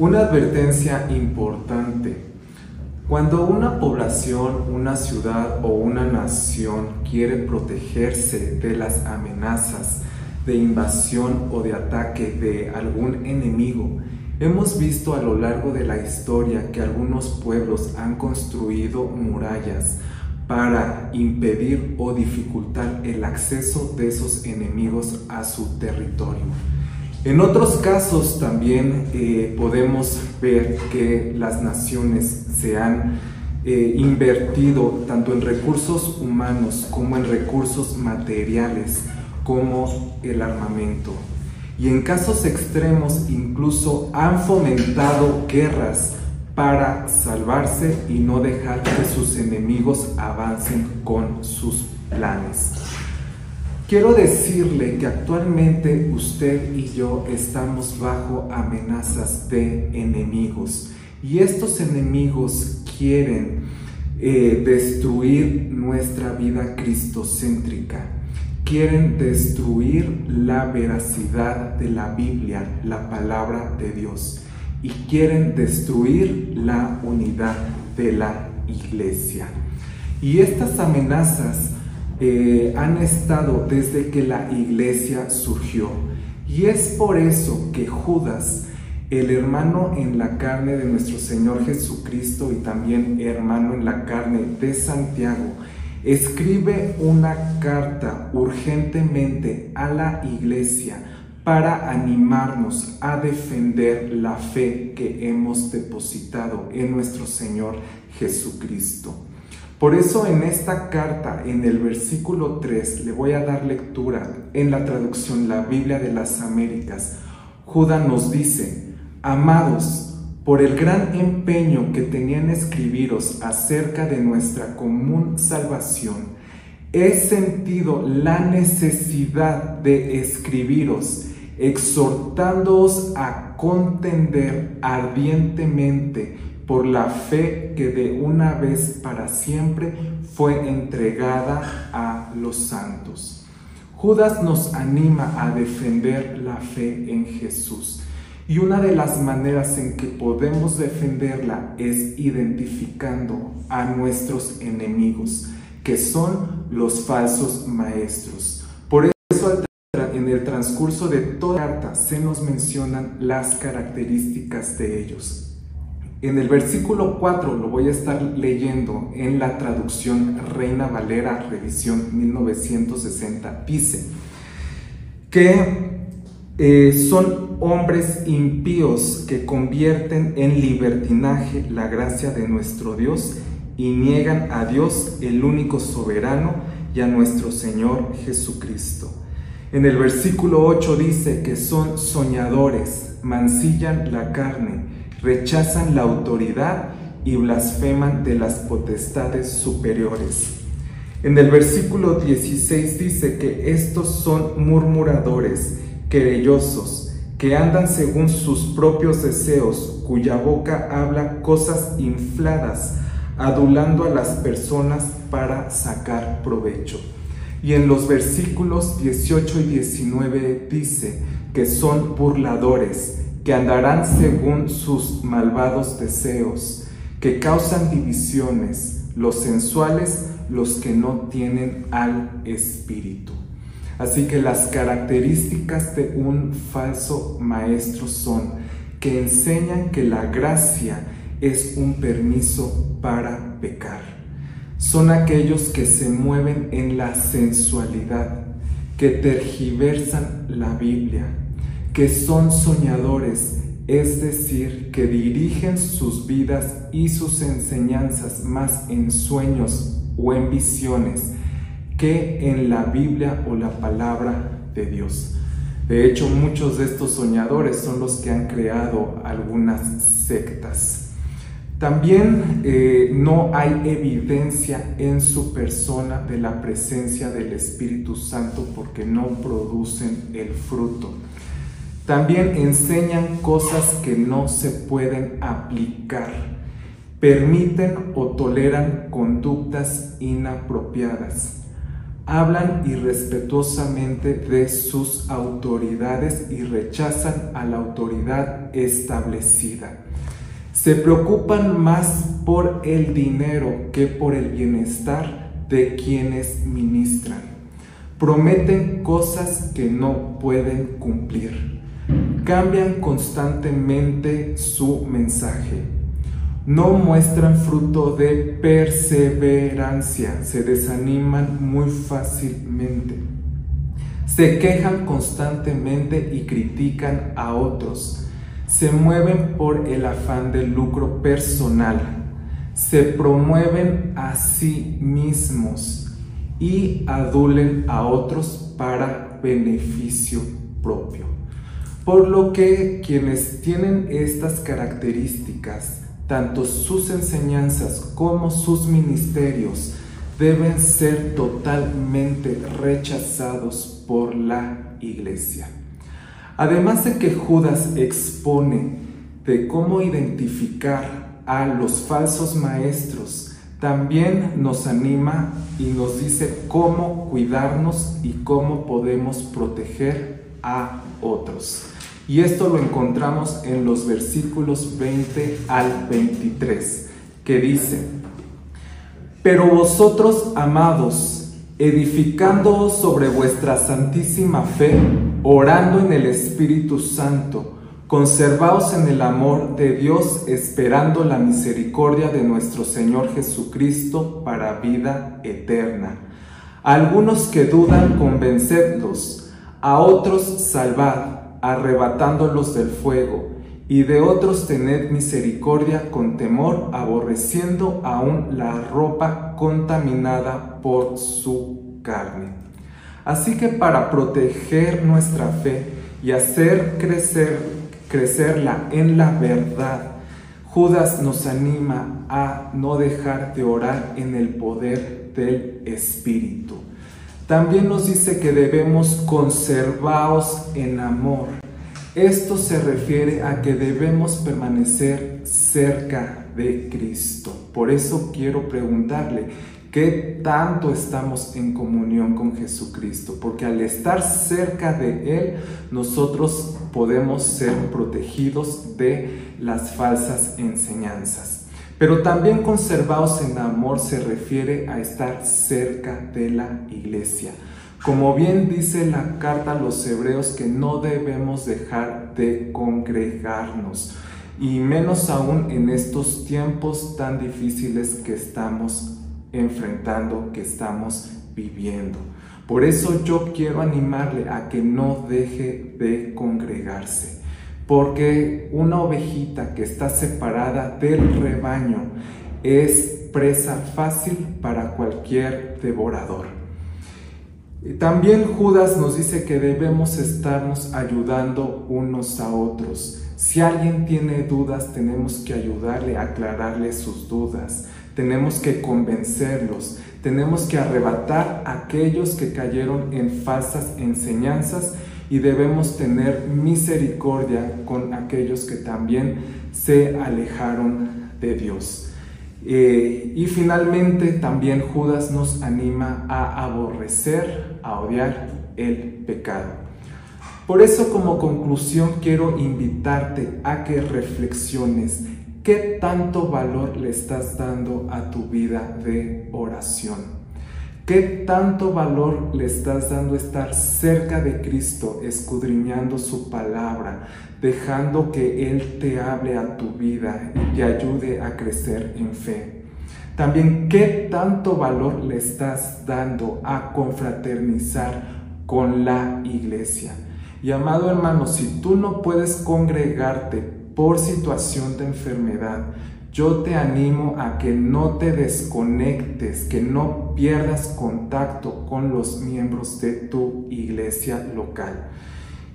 Una advertencia importante. Cuando una población, una ciudad o una nación quiere protegerse de las amenazas de invasión o de ataque de algún enemigo, hemos visto a lo largo de la historia que algunos pueblos han construido murallas para impedir o dificultar el acceso de esos enemigos a su territorio. En otros casos también eh, podemos ver que las naciones se han eh, invertido tanto en recursos humanos como en recursos materiales, como el armamento. Y en casos extremos incluso han fomentado guerras para salvarse y no dejar que sus enemigos avancen con sus planes. Quiero decirle que actualmente usted y yo estamos bajo amenazas de enemigos y estos enemigos quieren eh, destruir nuestra vida cristocéntrica, quieren destruir la veracidad de la Biblia, la palabra de Dios y quieren destruir la unidad de la iglesia. Y estas amenazas eh, han estado desde que la iglesia surgió. Y es por eso que Judas, el hermano en la carne de nuestro Señor Jesucristo y también hermano en la carne de Santiago, escribe una carta urgentemente a la iglesia para animarnos a defender la fe que hemos depositado en nuestro Señor Jesucristo. Por eso en esta carta, en el versículo 3, le voy a dar lectura en la traducción La Biblia de las Américas. Judas nos dice, amados, por el gran empeño que tenían escribiros acerca de nuestra común salvación, he sentido la necesidad de escribiros, exhortándoos a contender ardientemente por la fe que de una vez para siempre fue entregada a los santos. Judas nos anima a defender la fe en Jesús. Y una de las maneras en que podemos defenderla es identificando a nuestros enemigos, que son los falsos maestros. Por eso en el transcurso de toda la carta se nos mencionan las características de ellos. En el versículo 4 lo voy a estar leyendo en la traducción Reina Valera, revisión 1960. Dice que eh, son hombres impíos que convierten en libertinaje la gracia de nuestro Dios y niegan a Dios, el único soberano, y a nuestro Señor Jesucristo. En el versículo 8 dice que son soñadores, mancillan la carne, rechazan la autoridad y blasfeman de las potestades superiores. En el versículo 16 dice que estos son murmuradores, querellosos, que andan según sus propios deseos, cuya boca habla cosas infladas, adulando a las personas para sacar provecho. Y en los versículos 18 y 19 dice que son burladores, que andarán según sus malvados deseos, que causan divisiones, los sensuales, los que no tienen al Espíritu. Así que las características de un falso maestro son que enseñan que la gracia es un permiso para pecar. Son aquellos que se mueven en la sensualidad, que tergiversan la Biblia, que son soñadores, es decir, que dirigen sus vidas y sus enseñanzas más en sueños o en visiones que en la Biblia o la palabra de Dios. De hecho, muchos de estos soñadores son los que han creado algunas sectas. También eh, no hay evidencia en su persona de la presencia del Espíritu Santo porque no producen el fruto. También enseñan cosas que no se pueden aplicar. Permiten o toleran conductas inapropiadas. hablan irrespetuosamente de sus autoridades y rechazan a la autoridad establecida. Se preocupan más por el dinero que por el bienestar de quienes ministran. Prometen cosas que no pueden cumplir. Cambian constantemente su mensaje. No muestran fruto de perseverancia. Se desaniman muy fácilmente. Se quejan constantemente y critican a otros se mueven por el afán del lucro personal, se promueven a sí mismos y adulen a otros para beneficio propio. Por lo que quienes tienen estas características, tanto sus enseñanzas como sus ministerios, deben ser totalmente rechazados por la iglesia. Además de que Judas expone de cómo identificar a los falsos maestros, también nos anima y nos dice cómo cuidarnos y cómo podemos proteger a otros. Y esto lo encontramos en los versículos 20 al 23, que dice, pero vosotros, amados, edificando sobre vuestra santísima fe, orando en el Espíritu Santo, conservaos en el amor de Dios, esperando la misericordia de nuestro Señor Jesucristo para vida eterna. A algunos que dudan, convencedlos, a otros salvad, arrebatándolos del fuego, y de otros tened misericordia con temor, aborreciendo aún la ropa contaminada por su carne. Así que para proteger nuestra fe y hacer crecer, crecerla en la verdad, Judas nos anima a no dejar de orar en el poder del Espíritu. También nos dice que debemos conservaos en amor. Esto se refiere a que debemos permanecer cerca de Cristo. Por eso quiero preguntarle, ¿Qué tanto estamos en comunión con Jesucristo? Porque al estar cerca de Él, nosotros podemos ser protegidos de las falsas enseñanzas. Pero también conservados en amor se refiere a estar cerca de la iglesia. Como bien dice la carta a los hebreos que no debemos dejar de congregarnos y menos aún en estos tiempos tan difíciles que estamos enfrentando, que estamos viviendo. Por eso yo quiero animarle a que no deje de congregarse, porque una ovejita que está separada del rebaño es presa fácil para cualquier devorador. También Judas nos dice que debemos estarnos ayudando unos a otros. Si alguien tiene dudas, tenemos que ayudarle a aclararle sus dudas tenemos que convencerlos, tenemos que arrebatar a aquellos que cayeron en falsas enseñanzas y debemos tener misericordia con aquellos que también se alejaron de Dios. Eh, y finalmente también Judas nos anima a aborrecer, a odiar el pecado. Por eso como conclusión quiero invitarte a que reflexiones ¿Qué tanto valor le estás dando a tu vida de oración? ¿Qué tanto valor le estás dando estar cerca de Cristo, escudriñando su palabra, dejando que Él te hable a tu vida y te ayude a crecer en fe? También, ¿qué tanto valor le estás dando a confraternizar con la iglesia? Y amado hermano, si tú no puedes congregarte por situación de enfermedad, yo te animo a que no te desconectes, que no pierdas contacto con los miembros de tu iglesia local.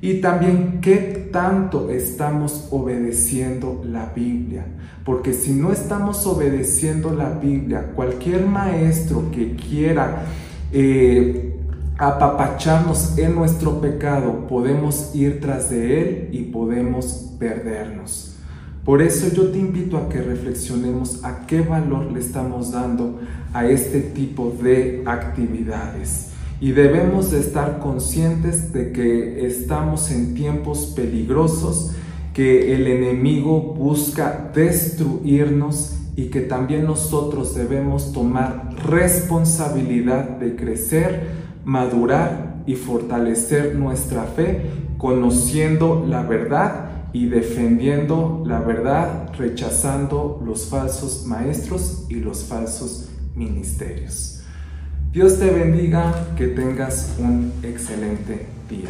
Y también qué tanto estamos obedeciendo la Biblia. Porque si no estamos obedeciendo la Biblia, cualquier maestro que quiera eh, apapacharnos en nuestro pecado, podemos ir tras de él y podemos perdernos. Por eso yo te invito a que reflexionemos a qué valor le estamos dando a este tipo de actividades. y debemos de estar conscientes de que estamos en tiempos peligrosos, que el enemigo busca destruirnos y que también nosotros debemos tomar responsabilidad de crecer, madurar y fortalecer nuestra fe conociendo la verdad y defendiendo la verdad, rechazando los falsos maestros y los falsos ministerios. Dios te bendiga, que tengas un excelente día.